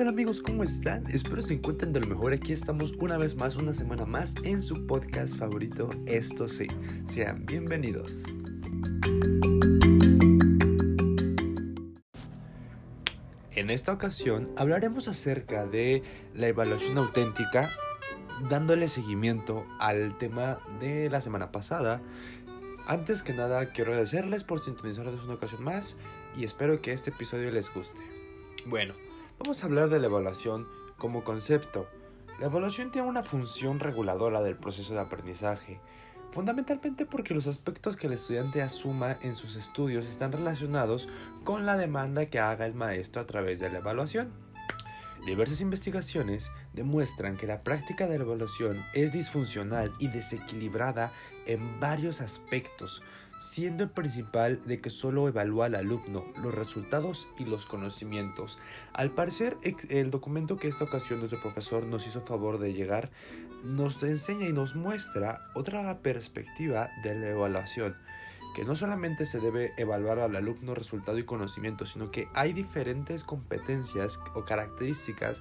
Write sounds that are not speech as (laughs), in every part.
tal amigos? ¿Cómo están? Espero se encuentren de lo mejor. Aquí estamos una vez más, una semana más en su podcast favorito, Esto sí. Sean bienvenidos. En esta ocasión hablaremos acerca de la evaluación auténtica, dándole seguimiento al tema de la semana pasada. Antes que nada, quiero agradecerles por sintonizarnos una ocasión más y espero que este episodio les guste. Bueno, vamos a hablar de la evaluación como concepto. La evaluación tiene una función reguladora del proceso de aprendizaje, fundamentalmente porque los aspectos que el estudiante asuma en sus estudios están relacionados con la demanda que haga el maestro a través de la evaluación. Diversas investigaciones demuestran que la práctica de la evaluación es disfuncional y desequilibrada en varios aspectos, siendo el principal de que solo evalúa al alumno los resultados y los conocimientos. Al parecer, el documento que esta ocasión nuestro profesor nos hizo favor de llegar nos enseña y nos muestra otra perspectiva de la evaluación, que no solamente se debe evaluar al alumno resultado y conocimiento, sino que hay diferentes competencias o características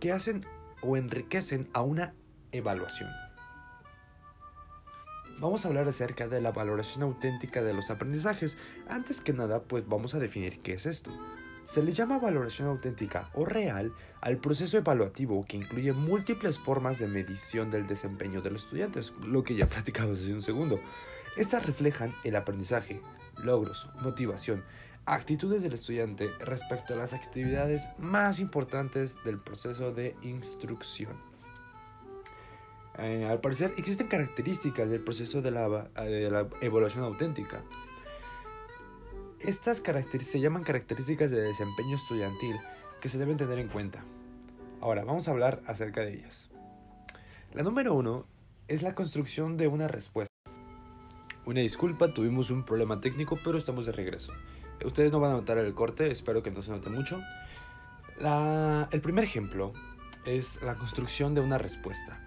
que hacen o enriquecen a una evaluación. Vamos a hablar acerca de la valoración auténtica de los aprendizajes. Antes que nada, pues vamos a definir qué es esto. Se le llama valoración auténtica o real al proceso evaluativo que incluye múltiples formas de medición del desempeño de los estudiantes, lo que ya (laughs) platicamos hace un segundo. Estas reflejan el aprendizaje, logros, motivación, actitudes del estudiante respecto a las actividades más importantes del proceso de instrucción. Eh, al parecer existen características del proceso de la, la evaluación auténtica. Estas se llaman características de desempeño estudiantil que se deben tener en cuenta. Ahora, vamos a hablar acerca de ellas. La número uno es la construcción de una respuesta. Una disculpa, tuvimos un problema técnico, pero estamos de regreso. Ustedes no van a notar el corte, espero que no se note mucho. el primer ejemplo es la construcción de una respuesta.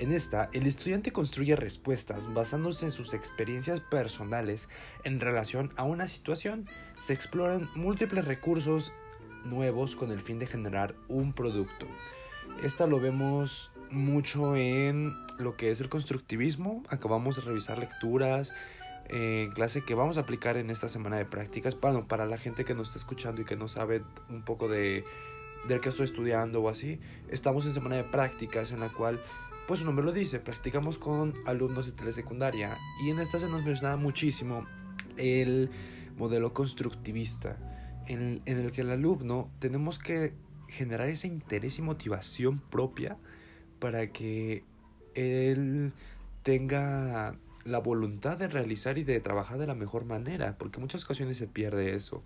En esta, el estudiante construye respuestas basándose en sus experiencias personales en relación a una situación. Se exploran múltiples recursos nuevos con el fin de generar un producto. Esta lo vemos mucho en lo que es el constructivismo. Acabamos de revisar lecturas en clase que vamos a aplicar en esta semana de prácticas. Bueno, para la gente que nos está escuchando y que no sabe un poco de del que estoy estudiando o así, estamos en semana de prácticas en la cual pues su nombre lo dice, practicamos con alumnos de telesecundaria y en esta se nos menciona muchísimo el modelo constructivista, en, en el que el alumno tenemos que generar ese interés y motivación propia para que él tenga la voluntad de realizar y de trabajar de la mejor manera, porque muchas ocasiones se pierde eso.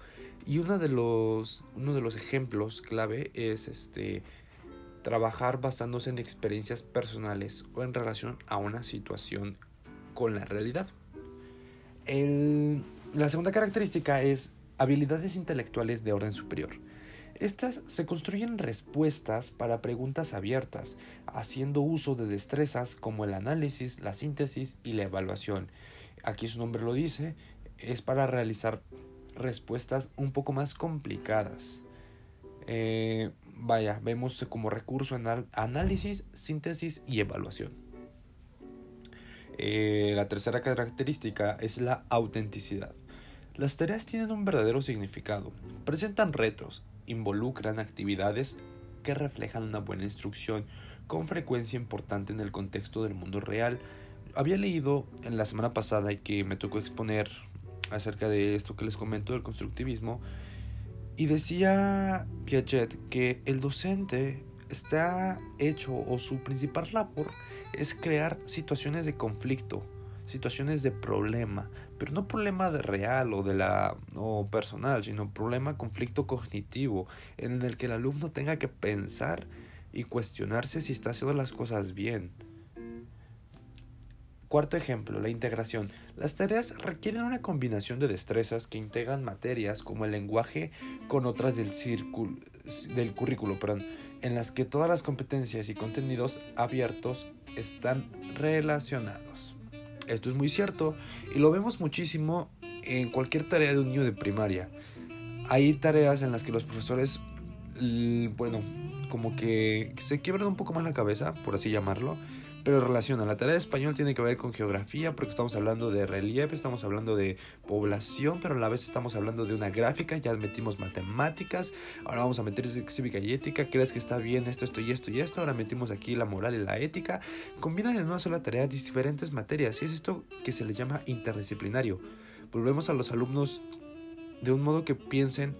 Y uno de los, uno de los ejemplos clave es este trabajar basándose en experiencias personales o en relación a una situación con la realidad. la segunda característica es habilidades intelectuales de orden superior. Estas se construyen respuestas para preguntas abiertas, haciendo uso de destrezas como el análisis, la síntesis y la evaluación. Aquí su nombre lo dice, es para realizar respuestas un poco más complicadas. Eh, vaya, vemos como recurso en análisis, síntesis y evaluación. Eh, la tercera característica es la autenticidad. Las tareas tienen un verdadero significado, presentan retos, involucran actividades que reflejan una buena instrucción, con frecuencia importante en el contexto del mundo real. Había leído en la semana pasada y que me tocó exponer acerca de esto que les comento del constructivismo, y decía Piaget que el docente está hecho o su principal labor es crear situaciones de conflicto, situaciones de problema, pero no problema de real o de la o personal, sino problema conflicto cognitivo en el que el alumno tenga que pensar y cuestionarse si está haciendo las cosas bien. Cuarto ejemplo, la integración. Las tareas requieren una combinación de destrezas que integran materias como el lenguaje con otras del, del currículo, perdón, en las que todas las competencias y contenidos abiertos están relacionados. Esto es muy cierto y lo vemos muchísimo en cualquier tarea de un niño de primaria. Hay tareas en las que los profesores bueno, como que se quiebra un poco más la cabeza, por así llamarlo, pero relaciona. La tarea de español tiene que ver con geografía, porque estamos hablando de relieve, estamos hablando de población, pero a la vez estamos hablando de una gráfica, ya metimos matemáticas, ahora vamos a meter cívica y ética, crees que está bien esto, esto y esto y esto, ahora metimos aquí la moral y la ética, combinan en una sola tarea diferentes materias, y es esto que se le llama interdisciplinario. Volvemos a los alumnos de un modo que piensen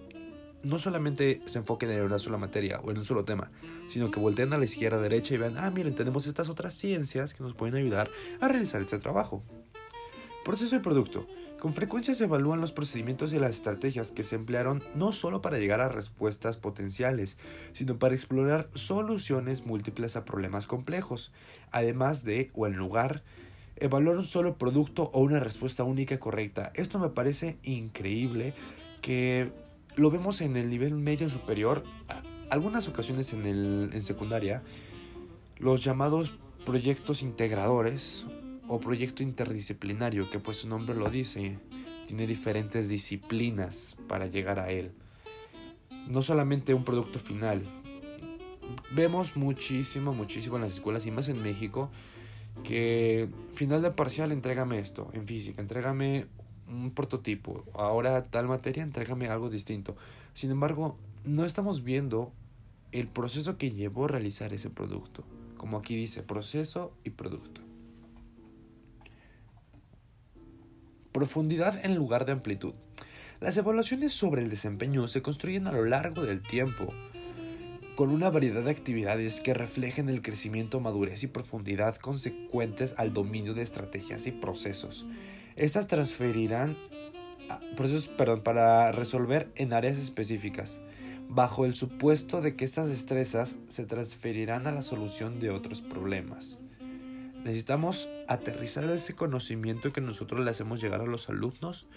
no solamente se enfoquen en una sola materia o en un solo tema, sino que volteen a la izquierda, a derecha y vean, ah, miren, tenemos estas otras ciencias que nos pueden ayudar a realizar este trabajo. Proceso y producto. Con frecuencia se evalúan los procedimientos y las estrategias que se emplearon no solo para llegar a respuestas potenciales, sino para explorar soluciones múltiples a problemas complejos, además de, o en lugar, evaluar un solo producto o una respuesta única correcta. Esto me parece increíble que lo vemos en el nivel medio superior, algunas ocasiones en, el, en secundaria, los llamados proyectos integradores o proyecto interdisciplinario, que pues su nombre lo dice, tiene diferentes disciplinas para llegar a él. No solamente un producto final. Vemos muchísimo, muchísimo en las escuelas y más en México que final de parcial entrégame esto en física, entrégame un prototipo, ahora tal materia, entrégame algo distinto. Sin embargo, no estamos viendo el proceso que llevó a realizar ese producto. Como aquí dice, proceso y producto. Profundidad en lugar de amplitud. Las evaluaciones sobre el desempeño se construyen a lo largo del tiempo, con una variedad de actividades que reflejen el crecimiento, madurez y profundidad consecuentes al dominio de estrategias y procesos. Estas transferirán procesos perdón, para resolver en áreas específicas, bajo el supuesto de que estas destrezas se transferirán a la solución de otros problemas. Necesitamos aterrizar ese conocimiento que nosotros le hacemos llegar a los alumnos,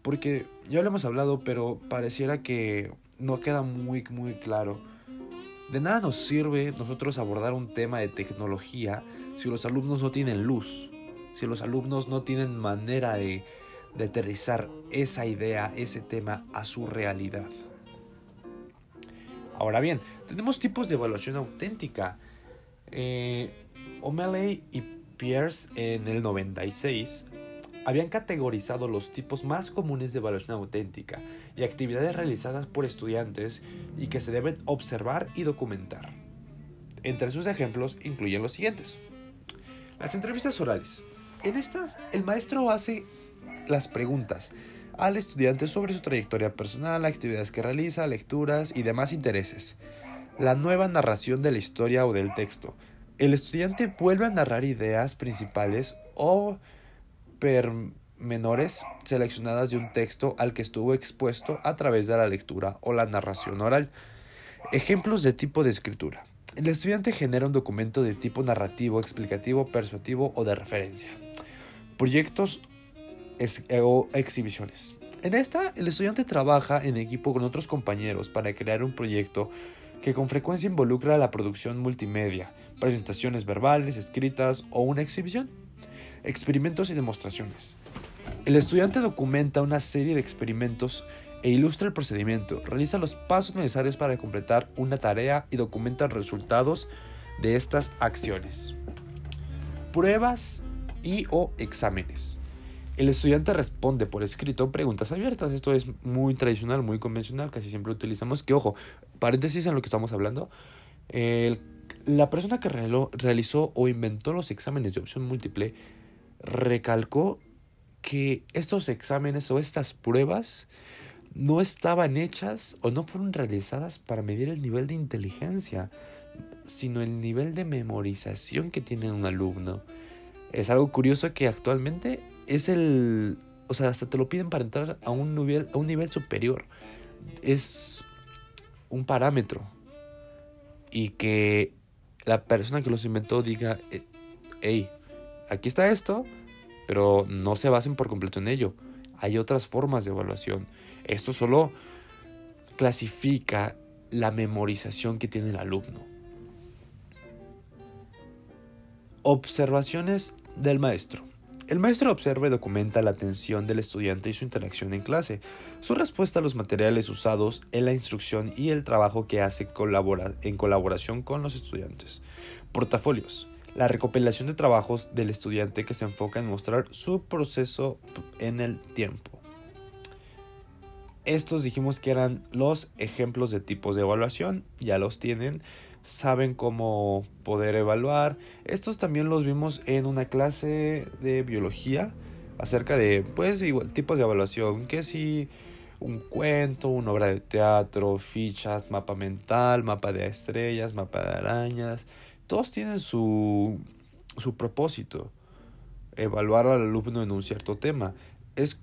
porque ya lo hemos hablado, pero pareciera que no queda muy, muy claro. De nada nos sirve nosotros abordar un tema de tecnología si los alumnos no tienen luz, si los alumnos no tienen manera de, aterrizar esa idea, ese tema a su realidad. Ahora bien, tenemos tipos de evaluación auténtica. Eh, O'Malley y Pierce en el 96 habían categorizado los tipos más comunes de evaluación auténtica y actividades realizadas por estudiantes y que se deben observar y documentar. Entre sus ejemplos incluyen los siguientes. Las entrevistas orales. En estas, el maestro hace las preguntas al estudiante sobre su trayectoria personal, actividades que realiza, lecturas y demás intereses. La nueva narración de la historia o del texto. El estudiante vuelve a narrar ideas principales o menores seleccionadas de un texto al que estuvo expuesto a través de la lectura o la narración oral. Ejemplos de tipo de escritura. El estudiante genera un documento de tipo narrativo, explicativo, persuasivo o de referencia proyectos eh, o exhibiciones. En esta, el estudiante trabaja en equipo con otros compañeros para crear un proyecto que con frecuencia involucra la producción multimedia, presentaciones verbales, escritas o una exhibición. Experimentos y demostraciones. El estudiante documenta una serie de experimentos e ilustra el procedimiento, realiza los pasos necesarios para completar una tarea y documenta resultados de estas acciones. Pruebas y o exámenes. El estudiante responde por escrito preguntas abiertas. Esto es muy tradicional, muy convencional, casi siempre utilizamos. Que ojo, paréntesis en lo que estamos hablando. la persona que realizó o inventó los exámenes de opción múltiple recalcó que estos exámenes o estas pruebas no estaban hechas o no fueron realizadas para medir el nivel de inteligencia, sino el nivel de memorización que tiene un alumno. Es algo curioso que actualmente es el... O sea, hasta te lo piden para entrar a un nivel, a un nivel superior. Es un parámetro. Y que la persona que los inventó diga, eh, hey, aquí está esto, pero no se basen por completo en ello. Hay otras formas de evaluación. Esto solo clasifica la memorización que tiene el alumno. Observaciones del maestro. El maestro observa y documenta la atención del estudiante y su interacción en clase, su respuesta a los materiales usados en la instrucción y el trabajo que hace en colaboración con los estudiantes. Portafolios. La recopilación de trabajos del estudiante que se enfoca en mostrar su proceso en el tiempo. Estos dijimos que eran los ejemplos de tipos de evaluación, ya los tienen saben cómo poder evaluar. Estos también los vimos en una clase de biología acerca de, pues, tipos de evaluación, que si un cuento, una obra de teatro, fichas, mapa mental, mapa de estrellas, mapa de arañas, todos tienen su, su propósito, evaluar al alumno en un cierto tema. Es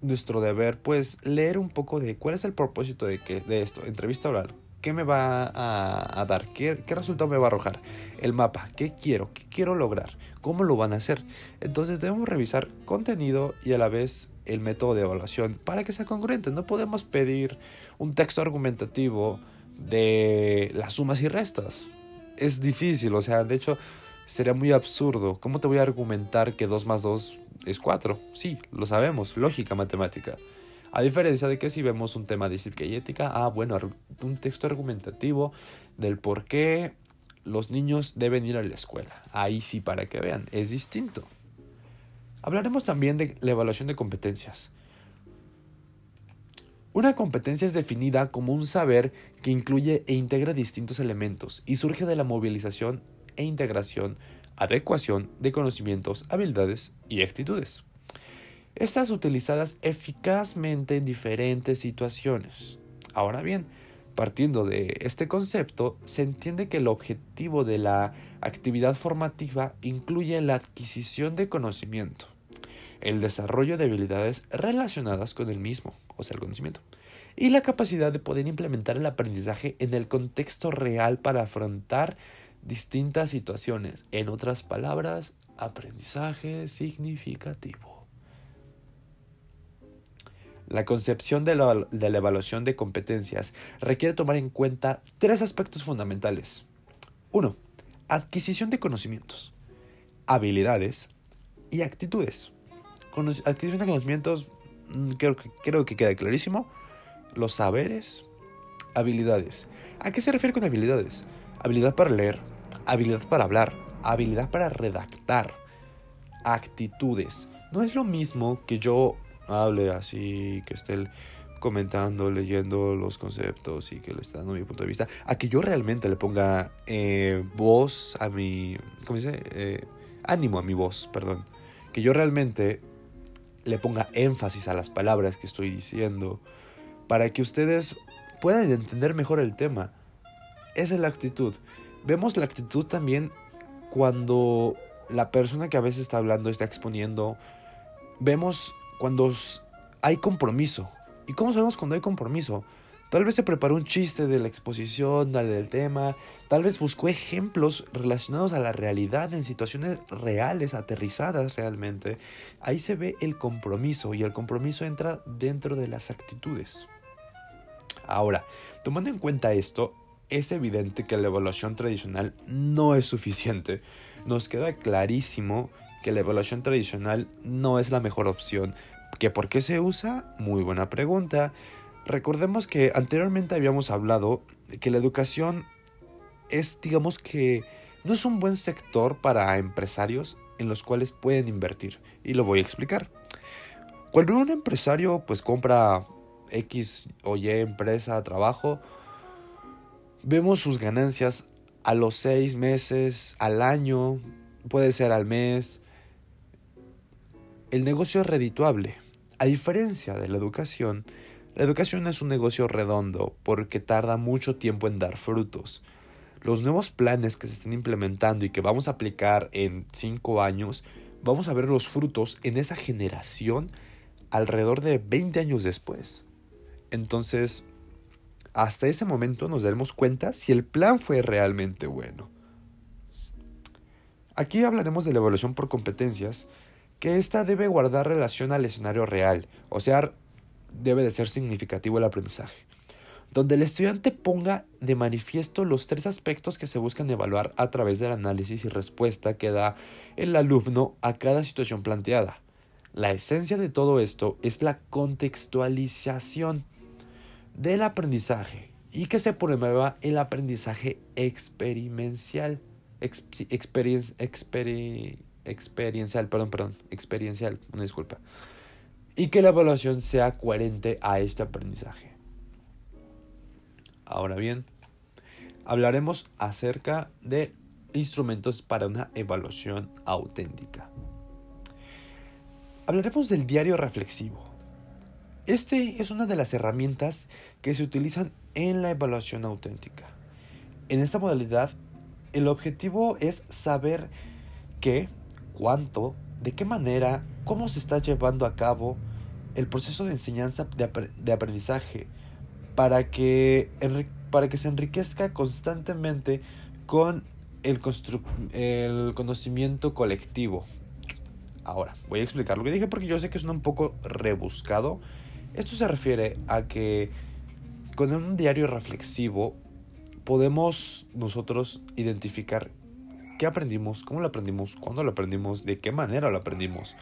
nuestro deber, pues, leer un poco de cuál es el propósito de, que, de esto, entrevista oral, ¿Qué me va a, dar? ¿Qué, resultado me va a arrojar? El mapa. ¿Qué quiero? ¿Qué quiero lograr? ¿Cómo lo van a hacer? Entonces debemos revisar contenido y a la vez el método de evaluación para que sea congruente. No podemos pedir un texto argumentativo de las sumas y restas. Es difícil, o sea, de hecho sería muy absurdo. ¿Cómo te voy a argumentar que 2 más 2 es 4? Sí, lo sabemos, lógica matemática. A diferencia de que si vemos un tema de cívica y ética, ah, bueno, un texto argumentativo del por qué los niños deben ir a la escuela. Ahí sí, para que vean, es distinto. Hablaremos también de la evaluación de competencias. Una competencia es definida como un saber que incluye e integra distintos elementos y surge de la movilización e integración, adecuación de conocimientos, habilidades y actitudes estas utilizadas eficazmente en diferentes situaciones. Ahora bien, partiendo de este concepto, se entiende que el objetivo de la actividad formativa incluye la adquisición de conocimiento, el desarrollo de habilidades relacionadas con el mismo, o sea, el conocimiento, y la capacidad de poder implementar el aprendizaje en el contexto real para afrontar distintas situaciones. En otras palabras, aprendizaje significativo. La concepción de la, evaluación de competencias requiere tomar en cuenta tres aspectos fundamentales. 1. Adquisición de conocimientos, habilidades y actitudes. adquisición de conocimientos, mm, creo que, creo que queda clarísimo. Los saberes, habilidades. ¿A qué se refiere con habilidades? Habilidad para leer, habilidad para hablar, habilidad para redactar, actitudes. No es lo mismo que yo hable así, que esté comentando, leyendo los conceptos y que le está dando mi punto de vista, a que yo realmente le ponga eh, voz a mi, ¿cómo dice? Eh, ánimo a mi voz, perdón. Que yo realmente le ponga énfasis a las palabras que estoy diciendo para que ustedes puedan entender mejor el tema. Esa es la actitud. Vemos la actitud también cuando la persona que a veces está hablando está exponiendo. Vemos cuando hay compromiso. ¿Y cómo sabemos cuando hay compromiso? Tal vez se preparó un chiste de la exposición, del tema, tal vez buscó ejemplos relacionados a la realidad en situaciones reales, aterrizadas realmente. Ahí se ve el compromiso y el compromiso entra dentro de las actitudes. Ahora, tomando en cuenta esto, es evidente que la evaluación tradicional no es suficiente. Nos queda clarísimo que la evaluación tradicional no es la mejor opción. ¿Que por qué se usa? Muy buena pregunta. Recordemos que anteriormente habíamos hablado que la educación es, digamos que, no es un buen sector para empresarios en los cuales pueden invertir. Y lo voy a explicar. Cuando un empresario pues compra X o Y empresa, trabajo, vemos sus ganancias a los seis meses, al año, puede ser al mes, el negocio es redituable. A diferencia de la educación, la educación es un negocio redondo porque tarda mucho tiempo en dar frutos. Los nuevos planes que se están implementando y que vamos a aplicar en cinco años, vamos a ver los frutos en esa generación alrededor de 20 años después. Entonces, hasta ese momento nos daremos cuenta si el plan fue realmente bueno. Aquí hablaremos de la evaluación por competencias que ésta debe guardar relación al escenario real, o sea, debe de ser significativo el aprendizaje. donde el estudiante ponga de manifiesto los tres aspectos que se buscan evaluar a través del análisis y respuesta que da el alumno a cada situación planteada. La esencia de todo esto es la contextualización del aprendizaje y que se promueva el aprendizaje experiencial. experiencial, perdón, perdón, experiencial, una disculpa. Y que la evaluación sea coherente a este aprendizaje. Ahora bien, hablaremos acerca de instrumentos para una evaluación auténtica. Hablaremos del diario reflexivo. Este es una de las herramientas que se utilizan en la evaluación auténtica. En esta modalidad, el objetivo es saber qué, cuánto, de qué manera, cómo se está llevando a cabo el proceso de enseñanza de, aprendizaje para que, para que se enriquezca constantemente con el, el conocimiento colectivo. Ahora, voy a explicar lo que dije porque yo sé que es un poco rebuscado. Esto se refiere a que con un diario reflexivo podemos nosotros identificar qué aprendimos, cómo lo aprendimos, cuándo lo aprendimos, de qué manera lo aprendimos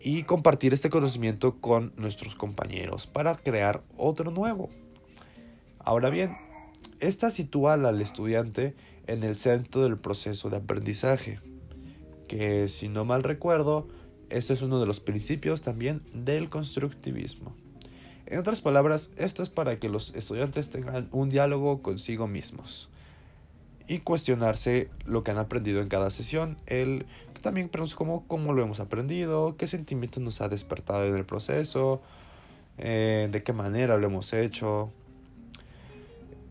y compartir este conocimiento con nuestros compañeros para crear otro nuevo. Ahora bien, esta sitúa al estudiante en el centro del proceso de aprendizaje, que si no mal recuerdo, esto es uno de los principios también del constructivismo. En otras palabras, esto es para que los estudiantes tengan un diálogo consigo mismos y cuestionarse lo que han aprendido en cada sesión, también cómo, cómo lo hemos aprendido, qué sentimientos nos ha despertado en el proceso, eh, de qué manera lo hemos hecho.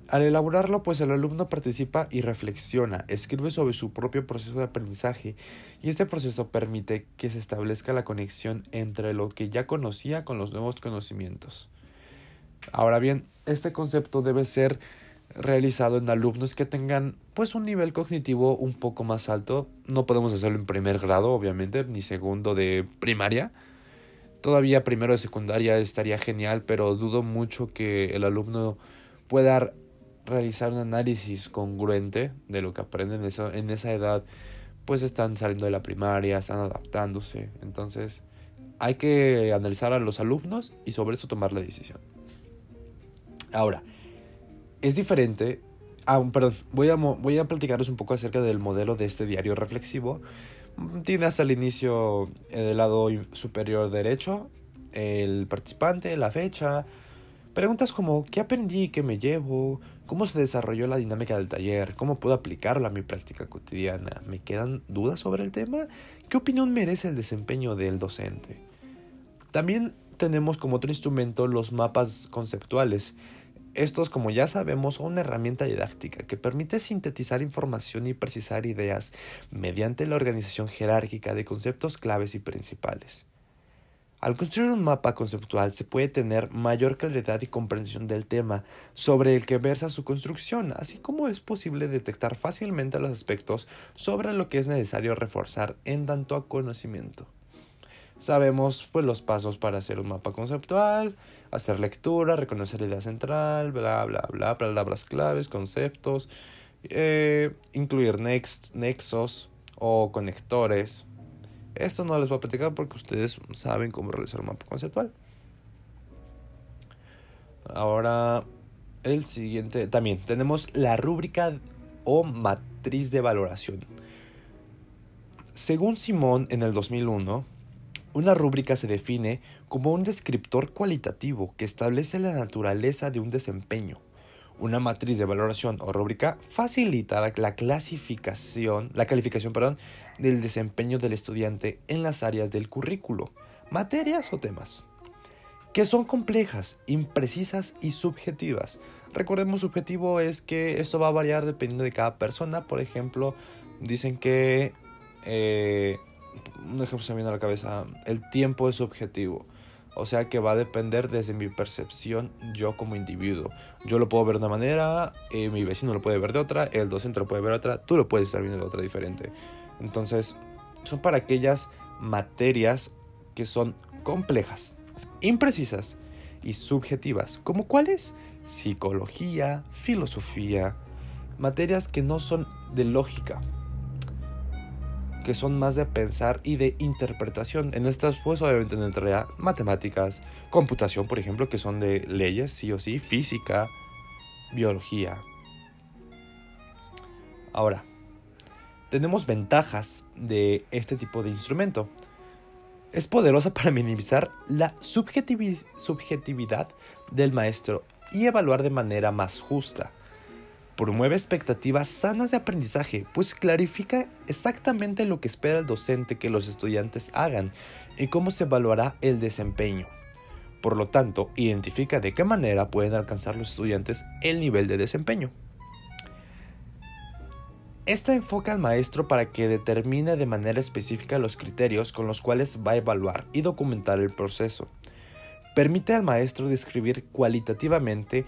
Al elaborarlo, pues el alumno participa y reflexiona, escribe sobre su propio proceso de aprendizaje y este proceso permite que se establezca la conexión entre lo que ya conocía con los nuevos conocimientos. Ahora bien, este concepto debe ser realizado en alumnos que tengan pues un nivel cognitivo un poco más alto. No podemos hacerlo en primer grado, obviamente, ni segundo de primaria. Todavía primero de secundaria estaría genial, pero dudo mucho que el alumno pueda realizar un análisis congruente de lo que aprenden en esa, en esa edad. Pues están saliendo de la primaria, están adaptándose. Entonces hay que analizar a los alumnos y sobre eso tomar la decisión. Ahora, es diferente. Ah, perdón, voy a, voy a platicaros un poco acerca del modelo de este diario reflexivo. Tiene hasta el inicio eh, del lado superior derecho el participante, la fecha, preguntas como ¿qué aprendí? ¿Qué me llevo? ¿Cómo se desarrolló la dinámica del taller? ¿Cómo puedo aplicarla a mi práctica cotidiana? ¿Me quedan dudas sobre el tema? ¿Qué opinión merece el desempeño del docente? También tenemos como otro instrumento los mapas conceptuales, estos, como ya sabemos, son una herramienta didáctica que permite sintetizar información y precisar ideas mediante la organización jerárquica de conceptos claves y principales. Al construir un mapa conceptual se puede tener mayor claridad y comprensión del tema sobre el que versa su construcción, así como es posible detectar fácilmente los aspectos sobre lo que es necesario reforzar en tanto a conocimiento. Sabemos pues los pasos para hacer un mapa conceptual, hacer lectura, reconocer la idea central, bla, bla, bla, palabras claves, conceptos, eh, incluir nexos o conectores. Esto no les voy a platicar porque ustedes saben cómo realizar un mapa conceptual. Ahora, el siguiente, también tenemos la rúbrica o matriz de valoración. Según Simón en el 2001, una rúbrica se define como un descriptor cualitativo que establece la naturaleza de un desempeño. Una matriz de valoración o rúbrica facilita la clasificación, la calificación, perdón, del desempeño del estudiante en las áreas del currículo, materias o temas, que son complejas, imprecisas y subjetivas. Recordemos, subjetivo es que esto va a variar dependiendo de cada persona. Por ejemplo, dicen que eh, un ejemplo se me viene a la cabeza, el tiempo es subjetivo. O sea que va a depender desde mi percepción yo como individuo. Yo lo puedo ver de una manera, eh, mi vecino lo puede ver de otra, el docente lo puede ver de otra, tú lo puedes estar viendo de otra diferente. Entonces, son para aquellas materias que son complejas, imprecisas y subjetivas. ¿Como cuáles? psicología, filosofía, materias que no son de lógica, que son más de pensar y de interpretación. En estas, pues obviamente entraría matemáticas, computación, por ejemplo, que son de leyes, sí o sí, física, biología. Ahora, tenemos ventajas de este tipo de instrumento. Es poderosa (laughs) para minimizar la subjetividad del maestro y evaluar de manera más justa. Promueve expectativas sanas de aprendizaje, pues clarifica exactamente lo que espera el docente que los estudiantes hagan y cómo se evaluará el desempeño. Por lo tanto, identifica de qué manera pueden alcanzar los estudiantes el nivel de desempeño. Esta enfoca al maestro para que determine de manera específica los criterios con los cuales va a evaluar y documentar el proceso. Permite al maestro describir cualitativamente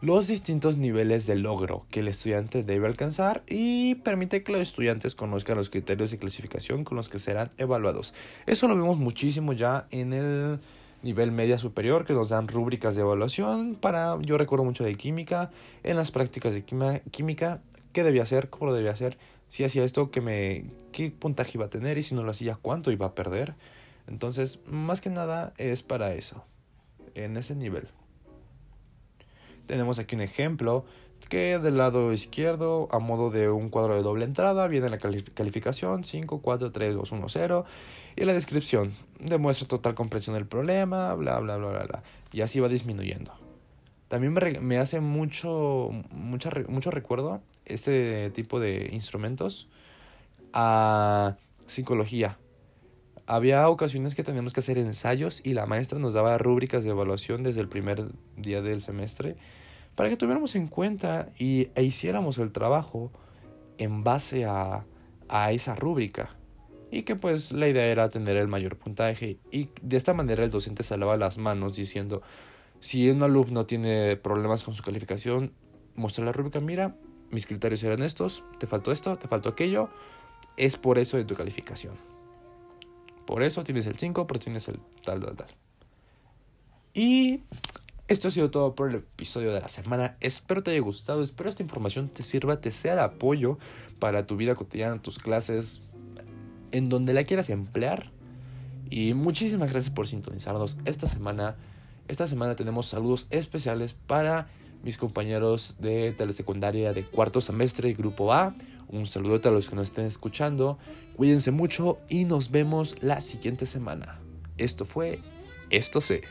los distintos niveles de logro que el estudiante debe alcanzar y permite que los estudiantes conozcan los criterios de clasificación con los que serán evaluados. Eso lo vemos muchísimo ya en el nivel media superior que nos dan rúbricas de evaluación para yo recuerdo mucho de química en las prácticas de química qué debía hacer, cómo lo debía hacer, si hacía esto, qué, me, qué puntaje iba a tener y si no lo hacía, cuánto iba a perder. Entonces, más que nada es para eso, en ese nivel. Tenemos aquí un ejemplo que del lado izquierdo, a modo de un cuadro de doble entrada, viene la calificación 5, 4, 3, 2, 1, 0 y la descripción demuestra total comprensión del problema, bla, bla, bla, bla, bla. Y así va disminuyendo. También me, me hace mucho, mucho, mucho recuerdo este tipo de instrumentos a psicología. Había ocasiones que teníamos que hacer ensayos y la maestra nos daba rúbricas de evaluación desde el primer día del semestre para que tuviéramos en cuenta y, e hiciéramos el trabajo en base a, a esa rúbrica. Y que pues la idea era tener el mayor puntaje y de esta manera el docente se lava las manos diciendo si un alumno tiene problemas con su calificación, muestra la rúbrica, mira, mis criterios eran estos, te faltó esto, te faltó aquello, es por eso de tu calificación. Por eso tienes el 5, pero tienes el tal, tal, tal. Y esto ha sido todo por el episodio de la semana. Espero te haya gustado, espero esta información te sirva, te sea de apoyo para tu vida cotidiana, tus clases, en donde la quieras emplear. Y muchísimas gracias por sintonizarnos esta semana. Esta semana tenemos saludos especiales para mis compañeros de telesecundaria de cuarto semestre, grupo A. Un saludo a los que nos estén escuchando. Cuídense mucho y nos vemos la siguiente semana. Esto fue Esto sé.